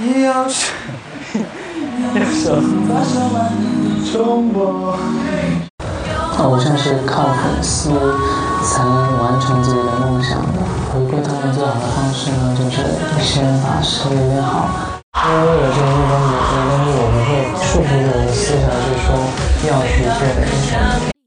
你要什么？要什么？偶像是靠粉丝才能完成自己的梦想的。回归他们最好的方式呢，就是先把事业练好。因为有这个目标，但是我们会束缚着我的思想，去说要去变得选择。